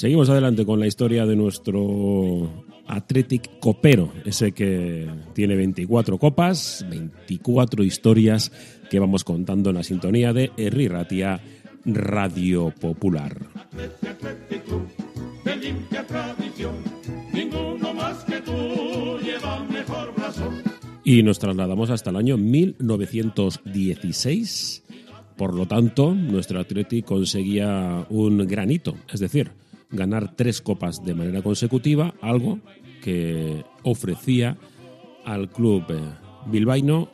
Seguimos adelante con la historia de nuestro Athletic Copero, ese que tiene 24 copas, 24 historias que vamos contando en la sintonía de Erri Ratia Radio Popular. Y nos trasladamos hasta el año 1916. Por lo tanto, nuestro Athletic conseguía un granito, es decir, ganar tres copas de manera consecutiva, algo que ofrecía al club eh, bilbaíno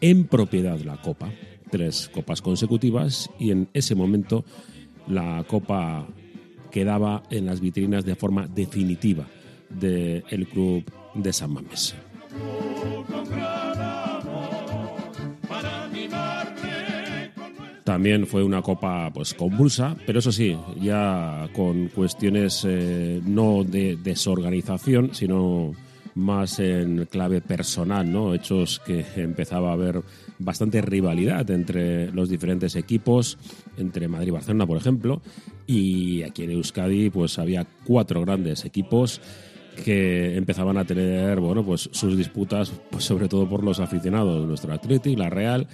en propiedad la copa. Tres copas consecutivas y en ese momento la copa quedaba en las vitrinas de forma definitiva del club de San Mamés. También fue una copa pues convulsa, pero eso sí, ya con cuestiones eh, no de desorganización, sino más en clave personal, ¿no? Hechos que empezaba a haber bastante rivalidad entre los diferentes equipos, entre Madrid y Barcelona, por ejemplo, y aquí en Euskadi pues había cuatro grandes equipos que empezaban a tener, bueno, pues sus disputas, pues sobre todo por los aficionados, nuestro Athletic, la Real,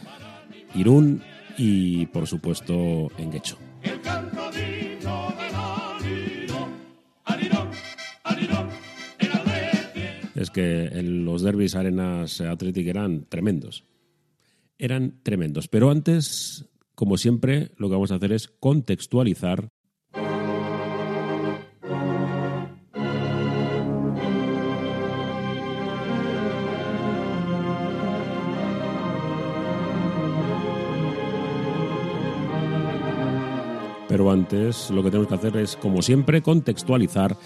Irún y por supuesto en Guecho. Es que en los derbis arenas Athletic eran tremendos. Eran tremendos. Pero antes, como siempre, lo que vamos a hacer es contextualizar pero antes lo que tenemos que hacer es, como siempre, contextualizar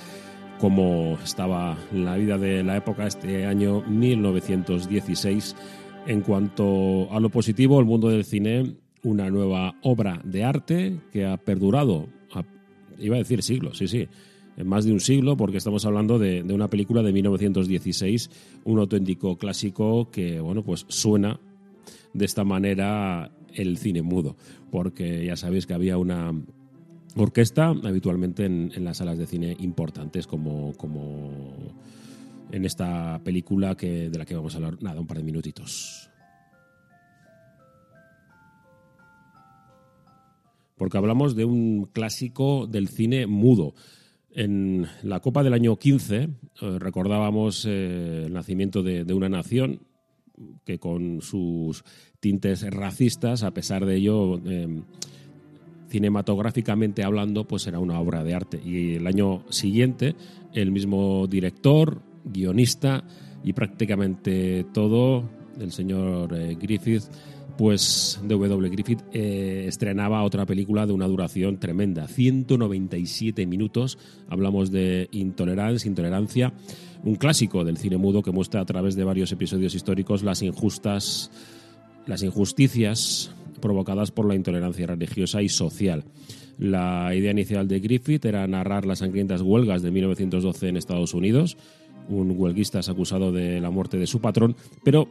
cómo estaba la vida de la época este año 1916. En cuanto a lo positivo, el mundo del cine, una nueva obra de arte que ha perdurado, iba a decir siglos, sí, sí, más de un siglo, porque estamos hablando de, una película de 1916, un auténtico clásico que, bueno, pues suena de esta manera el cine mudo, porque ya sabéis que había una orquesta habitualmente en, las salas de cine importantes como, como en esta película que, de la que vamos a hablar nada, un par de minutitos. Porque hablamos de un clásico del cine mudo. En la Copa del año 15 eh, recordábamos eh, el nacimiento de, una nación que con sus tintes racistas, a pesar de ello, eh, cinematográficamente hablando, pues era una obra de arte. Y el año siguiente, el mismo director, guionista y prácticamente todo, el señor eh, Griffith, pues W. Griffith eh, estrenaba otra película de una duración tremenda, 197 minutos. Hablamos de Intolerancia, Intolerancia, un clásico del cine mudo que muestra a través de varios episodios históricos las injustas, las injusticias provocadas por la intolerancia religiosa y social. La idea inicial de Griffith era narrar las sangrientas huelgas de 1912 en Estados Unidos. Un huelguista es acusado de la muerte de su patrón, pero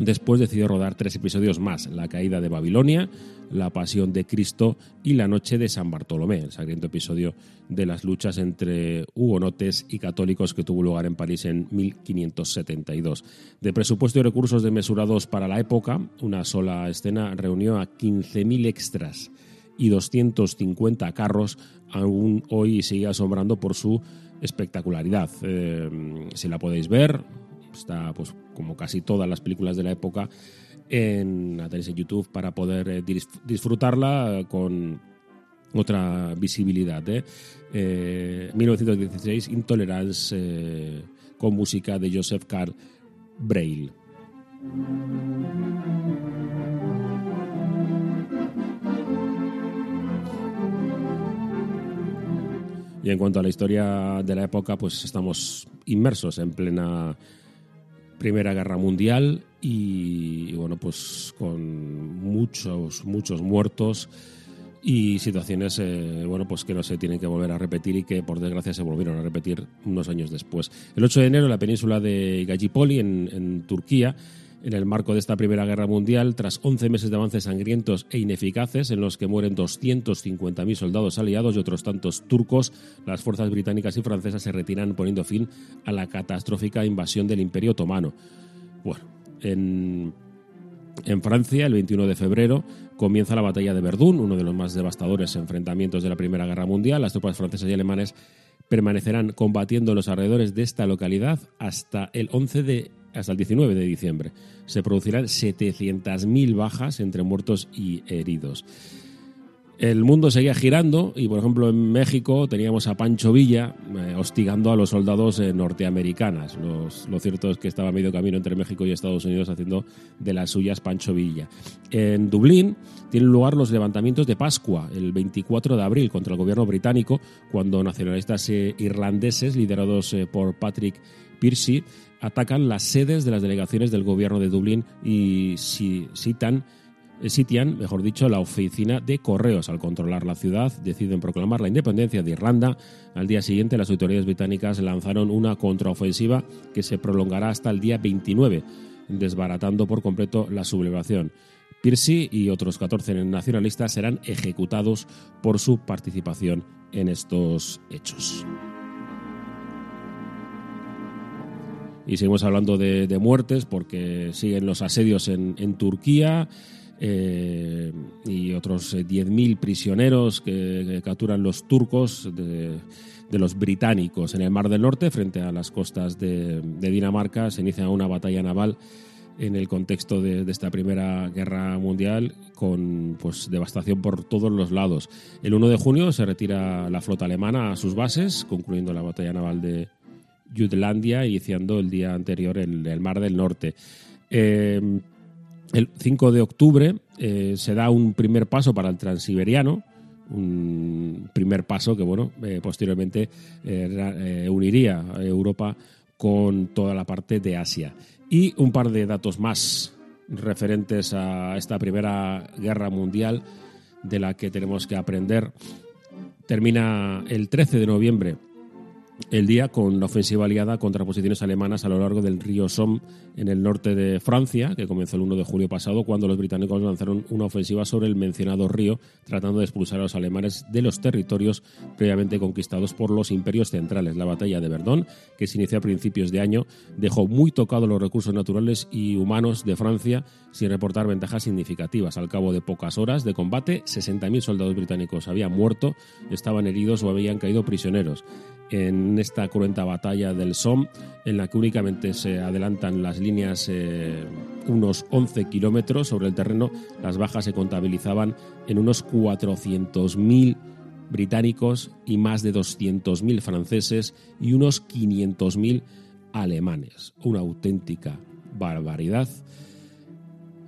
Después decidió rodar tres episodios más, La caída de Babilonia, La pasión de Cristo y La noche de San Bartolomé, el sangriento episodio de las luchas entre hugonotes y católicos que tuvo lugar en París en 1572. De presupuesto y recursos desmesurados para la época, una sola escena reunió a 15.000 extras y 250 carros, aún hoy sigue asombrando por su espectacularidad. Eh, si la podéis ver, está pues como casi todas las películas de la época en la en YouTube para poder eh, disfrutarla con otra visibilidad. ¿eh? 1916, eh, Intolerance eh, con música de Joseph Carl Braille. Y en cuanto a la historia de la época, pues estamos inmersos en plena Primera Guerra Mundial y, bueno, pues con muchos, muchos muertos y situaciones eh, bueno pues que no se tienen que volver a repetir y que por desgracia se volvieron a repetir unos años después. El 8 de enero en la península de Gallipoli en, Turquía en el marco de esta Primera Guerra Mundial, tras 11 meses de avances sangrientos e ineficaces en los que mueren 250.000 soldados aliados y otros tantos turcos, las fuerzas británicas y francesas se retiran poniendo fin a la catastrófica invasión del Imperio Otomano. Bueno, en, en Francia, el 21 de febrero, comienza la batalla de Verdún, uno de los más devastadores enfrentamientos de la Primera Guerra Mundial. Las tropas francesas y alemanes permanecerán combatiendo en los alrededores de esta localidad hasta el 11 de hasta el 19 de diciembre. Se producirán 700.000 bajas entre muertos y heridos. El mundo seguía girando y, por ejemplo, en México teníamos a Pancho Villa eh, hostigando a los soldados eh, norteamericanos. lo cierto es que estaba medio camino entre México y Estados Unidos haciendo de las suyas Pancho Villa. En Dublín tienen lugar los levantamientos de Pascua el 24 de abril contra el gobierno británico, cuando nacionalistas eh, irlandeses liderados por Patrick Pearcey atacan las sedes de las delegaciones del gobierno de Dublín y citan sitian, mejor dicho, la oficina de correos. Al controlar la ciudad, deciden proclamar la independencia de Irlanda. Al día siguiente, las autoridades británicas lanzaron una contraofensiva que se prolongará hasta el día 29, desbaratando por completo la sublevación. Piercy y otros 14 nacionalistas serán ejecutados por su participación en estos hechos. Y seguimos hablando de, muertes porque siguen los asedios en, Turquía eh, y otros 10.000 prisioneros que, capturan los turcos de, los británicos en el Mar del Norte frente a las costas de, Dinamarca. Se inicia una batalla naval en el contexto de, esta Primera Guerra Mundial con pues, devastación por todos los lados. El 1 de junio se retira la flota alemana a sus bases, concluyendo la batalla naval de, Jutlandia, iniciando el día anterior en el Mar del Norte. Eh, el 5 de octubre eh, se da un primer paso para el transiberiano, un primer paso que bueno eh, posteriormente uniría a Europa con toda la parte de Asia. Y un par de datos más referentes a esta primera guerra mundial de la que tenemos que aprender. Termina el 13 de noviembre el día con la ofensiva aliada contra posiciones alemanas a lo largo del río Somme en el norte de Francia, que comenzó el 1 de julio pasado cuando los británicos lanzaron una ofensiva sobre el mencionado río, tratando de expulsar a los alemanes de los territorios previamente conquistados por los imperios centrales. La batalla de Verdún, que se inició a principios de año, dejó muy tocados los recursos naturales y humanos de Francia sin reportar ventajas significativas. Al cabo de pocas horas de combate, 60.000 soldados británicos habían muerto, estaban heridos o habían caído prisioneros en esta cruenta batalla del Somme, en la que únicamente se adelantan las líneas eh, unos 11 kilómetros sobre el terreno, las bajas se contabilizaban en unos 400.000 británicos y más de 200.000 franceses y unos 500.000 alemanes. Una auténtica barbaridad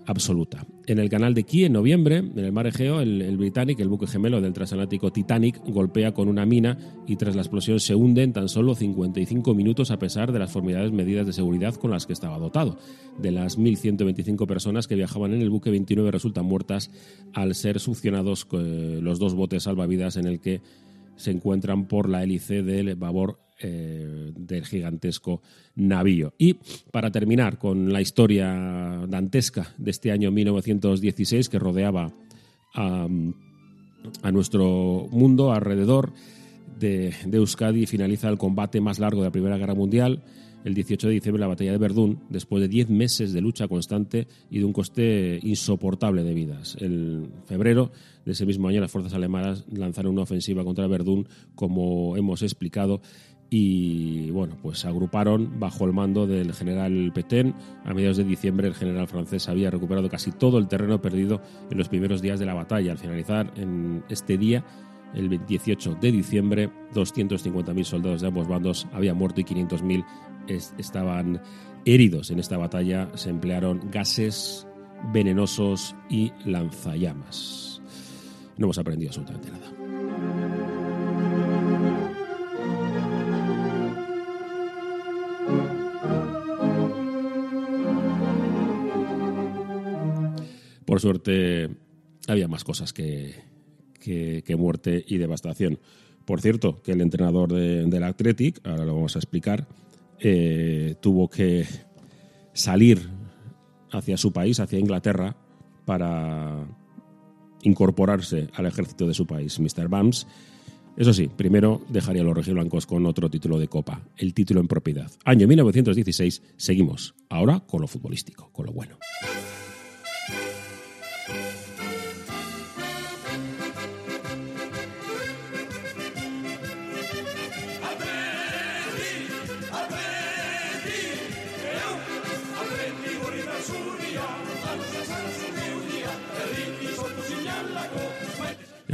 absoluta. En el canal de Key, en noviembre, en el mar Egeo, el, el Britannic, el buque gemelo del transatlántico Titanic, golpea con una mina y tras la explosión se hunde en tan solo 55 minutos a pesar de las formidable medidas de seguridad con las que estaba dotado. De las 1.125 personas que viajaban en el buque, 29 resultan muertas al ser succionados eh, los dos botes salvavidas en el que se encuentran por la hélice del babor eh, del gigantesco navío. Y para terminar con la historia dantesca de este año 1916 que rodeaba a, nuestro mundo alrededor de, de Euskadi, finaliza el combate más largo de la Primera Guerra Mundial el 18 de diciembre la batalla de Verdún, después de 10 meses de lucha constante y de un coste insoportable de vidas. En febrero de ese mismo año las fuerzas alemanas lanzaron una ofensiva contra Verdún, como hemos explicado, y bueno, pues agruparon bajo el mando del general Petain. A mediados de diciembre el general francés había recuperado casi todo el terreno perdido en los primeros días de la batalla. Al finalizar en este día, el 18 de diciembre, 250.000 soldados de ambos bandos habían muerto y 500.000 estaban heridos. En esta batalla se emplearon gases venenosos y lanzallamas. No hemos aprendido absolutamente nada. Por suerte, había más cosas que, que, muerte y devastación. Por cierto, que el entrenador de, del Athletic, ahora lo vamos a explicar, eh, tuvo que salir hacia su país, hacia Inglaterra, para incorporarse al ejército de su país, Mr. Bams. Eso sí, primero dejaría a los rojiblancos con otro título de Copa, el título en propiedad. Año 1916, seguimos, ahora con lo futbolístico, con lo bueno.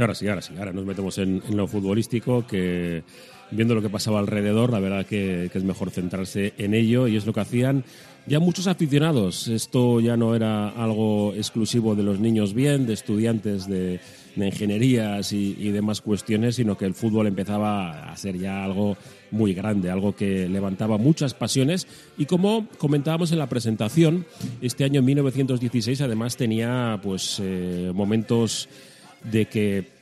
Ahora sí, ahora sí, ahora nos metemos en, lo futbolístico, que viendo lo que pasaba alrededor, la verdad que, es mejor centrarse en ello y es lo que hacían ya muchos aficionados. Esto ya no era algo exclusivo de los niños bien, de estudiantes de, ingenierías y, y, demás cuestiones, sino que el fútbol empezaba a ser ya algo muy grande, algo que levantaba muchas pasiones y como comentábamos en la presentación, este año 1916 además tenía pues eh, momentos de que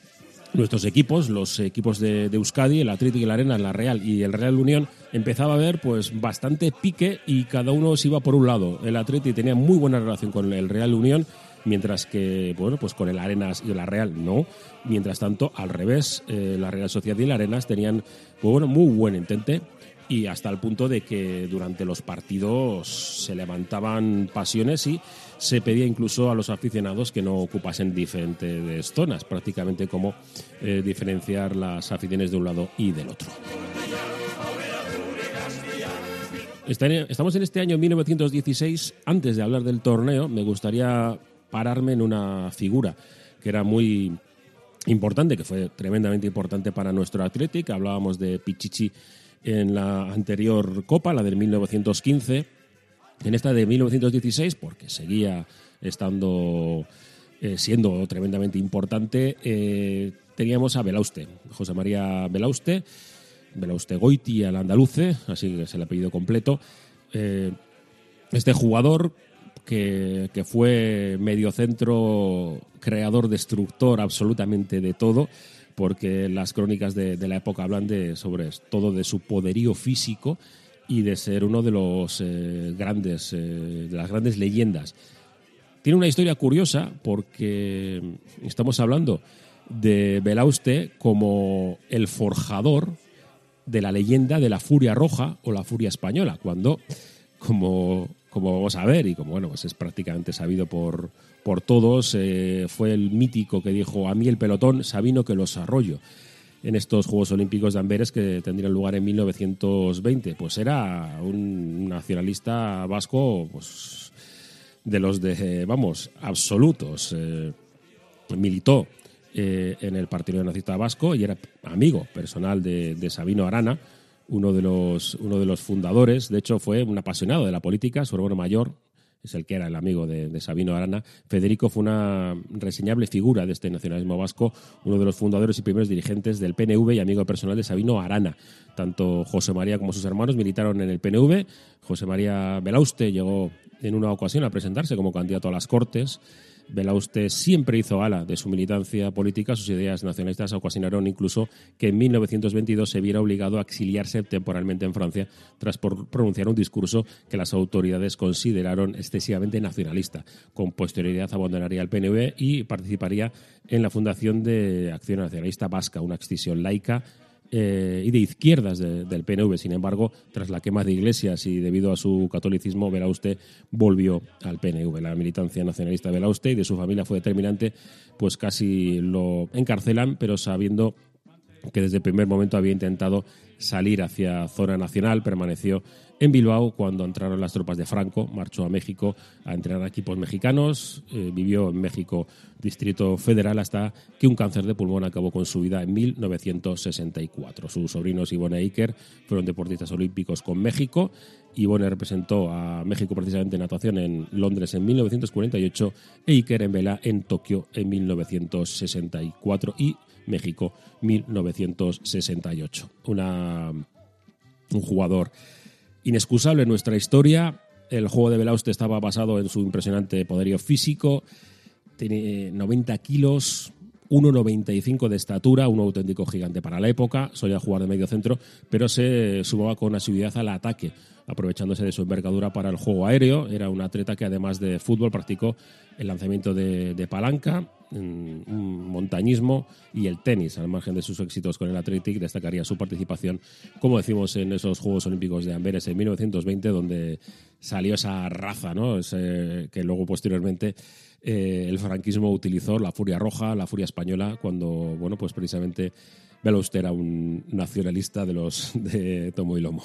nuestros equipos, los equipos de, Euskadi, el Atlético y la Arena, la Real y el Real Unión, empezaba a haber pues bastante pique y cada uno se iba por un lado. El Atlético tenía muy buena relación con el Real Unión, mientras que bueno pues con el Arenas y la Real no. Mientras tanto, al revés, eh, la Real Sociedad y el Arenas tenían pues, bueno, muy buen entente y hasta el punto de que durante los partidos se levantaban pasiones y se pedía incluso a los aficionados que no ocupasen diferentes zonas, prácticamente como eh, diferenciar las aficiones de un lado y del otro. Estamos en este año 1916. Antes de hablar del torneo, me gustaría pararme en una figura que era muy importante, que fue tremendamente importante para nuestro Athletic. Hablábamos de Pichichi en la anterior Copa, la del 1915, en esta de 1916, porque seguía estando eh, siendo tremendamente importante, eh, teníamos a Belauste, José María Belauste, Belauste Goiti al andaluce, así es el apellido completo. Eh, este jugador que, fue mediocentro, creador, destructor absolutamente de todo, porque las crónicas de, la época hablan de, sobre todo de su poderío físico y de ser uno de los eh, grandes, eh, de las grandes leyendas. Tiene una historia curiosa porque estamos hablando de Belauste como el forjador de la leyenda de la Furia Roja o la Furia Española, cuando, como, como vamos a ver y como bueno, pues es prácticamente sabido por, por todos, eh, fue el mítico que dijo a mí el pelotón, Sabino que los arroyo en estos Juegos Olímpicos de Amberes que tendrían lugar en 1920. Pues era un nacionalista vasco pues, de los de, vamos, absolutos. Eh, militó eh, en el Partido Nazista Vasco y era amigo personal de, de Sabino Arana, uno de, los, uno de los fundadores. De hecho, fue un apasionado de la política, su hermano mayor, es el que era el amigo de, Sabino Arana. Federico fue una reseñable figura de este nacionalismo vasco, uno de los fundadores y primeros dirigentes del PNV y amigo personal de Sabino Arana. Tanto José María como sus hermanos militaron en el PNV. José María Belauste llegó en una ocasión a presentarse como candidato a las Cortes Belauste siempre hizo gala de su militancia política, sus ideas nacionalistas ocasionaron incluso que en 1922 se viera obligado a exiliarse temporalmente en Francia tras pronunciar un discurso que las autoridades consideraron excesivamente nacionalista. Con posterioridad abandonaría el PNV y participaría en la fundación de Acción Nacionalista Vasca, una extinción laica eh, y de izquierdas del PNV. Sin embargo, tras la quema de iglesias y debido a su catolicismo, Belauste volvió al PNV. La militancia nacionalista de Belauste y de su familia fue determinante, pues casi lo encarcelan, pero sabiendo que desde el primer momento había intentado salir hacia zona nacional, permaneció en Bilbao cuando entraron las tropas de Franco, marchó a México a entrenar a equipos mexicanos, eh, vivió en México, Distrito Federal, hasta que un cáncer de pulmón acabó con su vida en 1964. Sus sobrinos Ivone e Iker fueron deportistas olímpicos con México. Ivone representó a México precisamente en natación en Londres en 1948 e Iker en vela en Tokio en 1964 y México 1968. Una, un jugador inexcusable en nuestra historia. El juego de Belauste estaba basado en su impresionante poderío físico. Tiene 90 kilos, 1,95 de estatura, un auténtico gigante para la época, solía jugar de medio centro, pero se sumaba con asiduidad al ataque, aprovechándose de su envergadura para el juego aéreo. Era un atleta que además de fútbol practicó el lanzamiento de, palanca, un montañismo y el tenis. Al margen de sus éxitos con el Athletic, destacaría su participación, como decimos, en esos Juegos Olímpicos de Amberes en 1920, donde salió esa raza, ¿no? que luego posteriormente eh, el franquismo utilizó la furia roja, la furia española, cuando, bueno, pues precisamente usted era un nacionalista de los de tomo y lomo.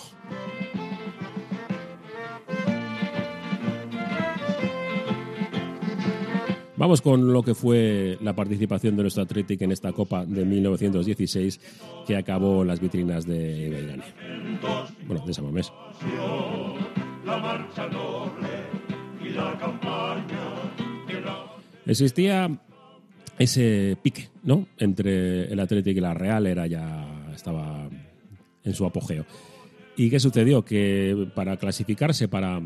Vamos con lo que fue la participación de nuestro Athletic en esta Copa de 1916 que acabó en las vitrinas de Beirane. Bueno, de Samamés. La Existía ese pique, ¿no? Entre el Atlético y la Real, era ya estaba en su apogeo. ¿Y qué sucedió? Que para clasificarse para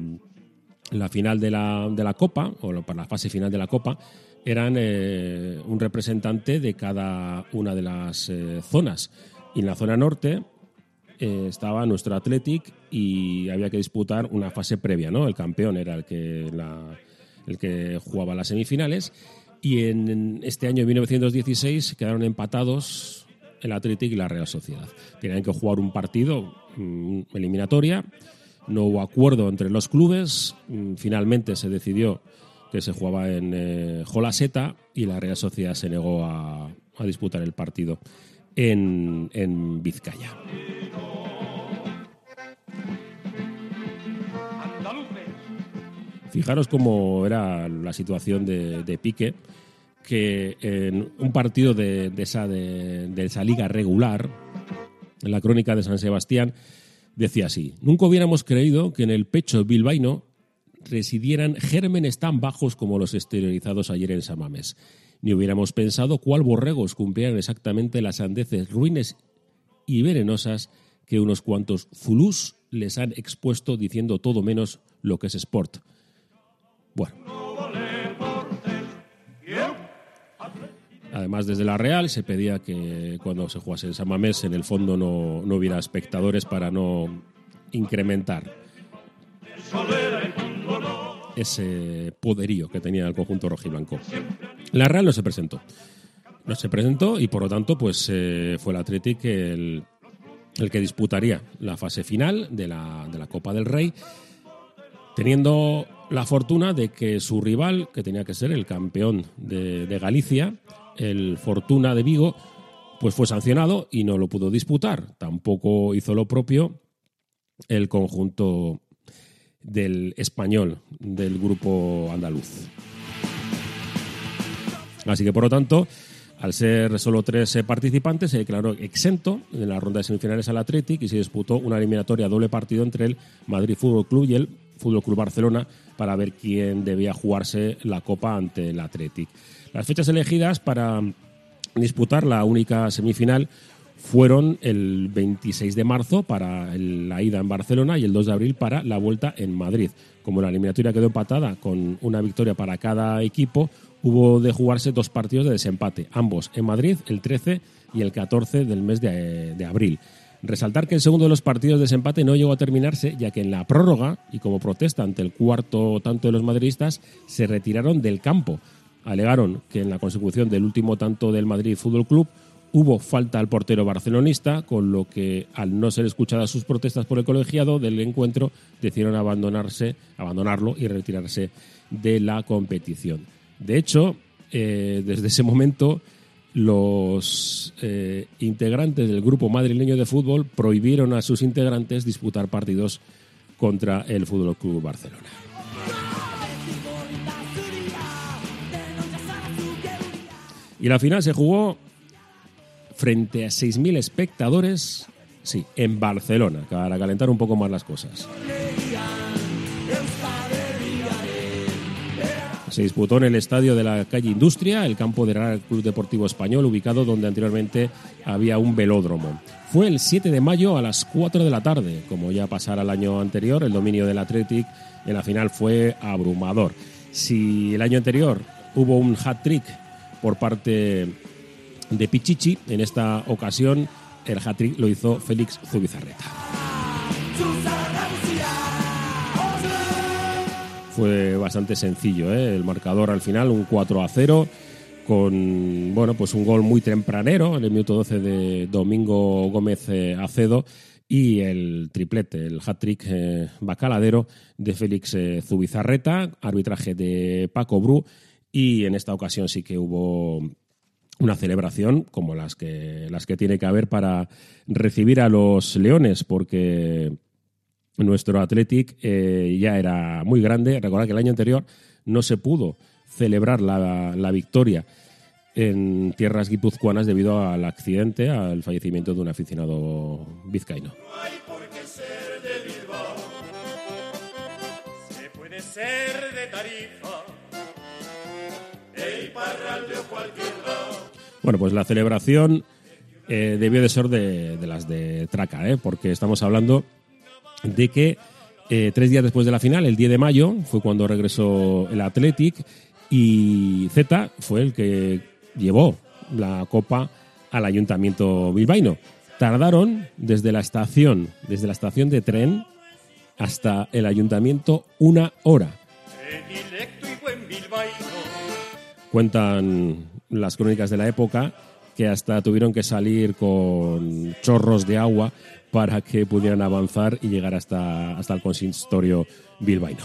la final de la, de la Copa, o para la fase final de la Copa, eran eh, un representante de cada una de las eh, zonas. Y en la zona norte eh, estaba nuestro Athletic y había que disputar una fase previa, ¿no? El campeón era el que el que jugaba las semifinales. Y en este año, 1916, quedaron empatados el Athletic y la Real Sociedad. Tenían que jugar un partido mm, eliminatoria. No hubo acuerdo entre los clubes. Mm, finalmente se decidió que se jugaba en eh, Jolaseta y la Real Sociedad se negó a, disputar el partido en, en Vizcaya. Fijaros cómo era la situación de, Pique, que en un partido de, esa, de, esa liga regular, en la crónica de San Sebastián, decía así, nunca hubiéramos creído que en el pecho bilbaíno residieran gérmenes tan bajos como los exteriorizados ayer en Samames. Ni hubiéramos pensado cuál borregos cumplieran exactamente las andeces ruines y venenosas que unos cuantos zulús les han expuesto diciendo todo menos lo que es sport. Bueno. Además, desde la Real se pedía que cuando se jugase en San Mamés, en el fondo no, no hubiera espectadores para no incrementar ese poderío que tenía el conjunto rojiblanco. La Real no se presentó. No se presentó y por lo tanto pues eh, fue el Athletic el, que disputaría la fase final de la, de la Copa del Rey, teniendo la fortuna de que su rival, que tenía que ser el campeón de, Galicia, el Fortuna de Vigo, pues fue sancionado y no lo pudo disputar. Tampoco hizo lo propio el conjunto del español, del grupo andaluz. Así que, por lo tanto, al ser solo tres participantes, se declaró exento en la ronda de semifinales al Athletic y se disputó una eliminatoria doble partido entre el Madrid Fútbol Club y el Fútbol Club Barcelona para ver quién debía jugarse la Copa ante el Athletic. Las fechas elegidas para disputar la única semifinal fueron el 26 de marzo para la ida en Barcelona y el 2 de abril para la vuelta en Madrid. Como la eliminatoria quedó empatada con una victoria para cada equipo, hubo de jugarse dos partidos de desempate, ambos en Madrid el 13 y el 14 del mes de abril. Resaltar que el segundo de los partidos de desempate no llegó a terminarse, ya que en la prórroga, y como protesta ante el cuarto tanto de los madridistas, se retiraron del campo. Alegaron que en la consecución del último tanto del Madrid Fútbol Club hubo falta al portero barcelonista, con lo que al no ser escuchadas sus protestas por el colegiado del encuentro, decidieron abandonarse, abandonarlo y retirarse de la competición. De hecho, eh, desde ese momento los eh, integrantes del grupo madrileño de fútbol prohibieron a sus integrantes disputar partidos contra el Fútbol Club Barcelona. Y la final se jugó frente a 6.000 espectadores, sí, en Barcelona, para calentar un poco más las cosas. Se disputó en el estadio de la calle Industria, el campo del Real Club Deportivo Español, ubicado donde anteriormente había un velódromo. Fue el 7 de mayo a las 4 de la tarde, como ya pasara el año anterior, el dominio del Athletic en la final fue abrumador. Si el año anterior hubo un hat-trick por parte de Pichichi. En esta ocasión el hat-trick lo hizo Félix Zubizarreta. Fue bastante sencillo, ¿eh? el marcador al final, un 4 a 0, con bueno, pues un gol muy tempranero, el minuto 12 de Domingo Gómez eh, Acedo, y el triplete, el hat-trick eh, bacaladero de Félix eh, Zubizarreta, arbitraje de Paco Bru, y en esta ocasión sí que hubo una celebración como las que, las que tiene que haber para recibir a los Leones, porque nuestro Athletic eh, ya era muy grande. Recordad que el año anterior no se pudo celebrar la, la victoria en tierras guipuzcoanas debido al accidente, al fallecimiento de un aficionado vizcaíno. No hay por qué ser de Bilbao. Se puede ser de Tarifa, de Iparralde o cualquier lado. Bueno, pues la celebración eh, debió de ser de, de las de Traca, ¿eh? porque estamos hablando de que eh, tres días después de la final, el 10 de mayo, fue cuando regresó el Athletic y Z fue el que llevó la copa al ayuntamiento bilbaíno. Tardaron desde la estación, desde la estación de tren hasta el ayuntamiento una hora. Cuentan las crónicas de la época que hasta tuvieron que salir con chorros de agua para que pudieran avanzar y llegar hasta, hasta el consistorio bilbaíno.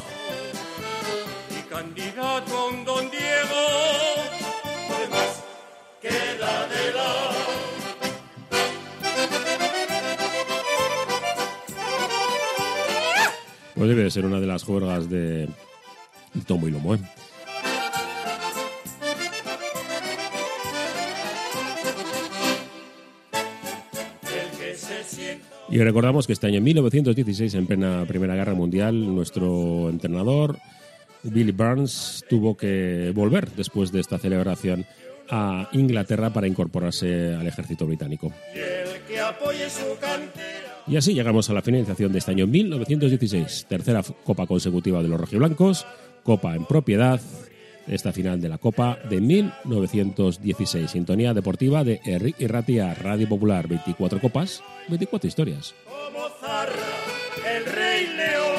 y candidato a un don Diego. Además, queda de lado. Pues debe de ser una de las juergas de Tomo y Lomo. ¿eh? Y recordamos que este año, en 1916, en plena Primera Guerra Mundial, nuestro entrenador, Billy Burns, tuvo que volver después de esta celebración a Inglaterra para incorporarse al ejército británico. Y así llegamos a la finalización de este año 1916, tercera copa consecutiva de los rojiblancos, copa en propiedad, esta final de la copa de 1916, sintonía deportiva de Erri y Ratia, Radio Popular, 24 copas, 24 historias. como zarra el rey león.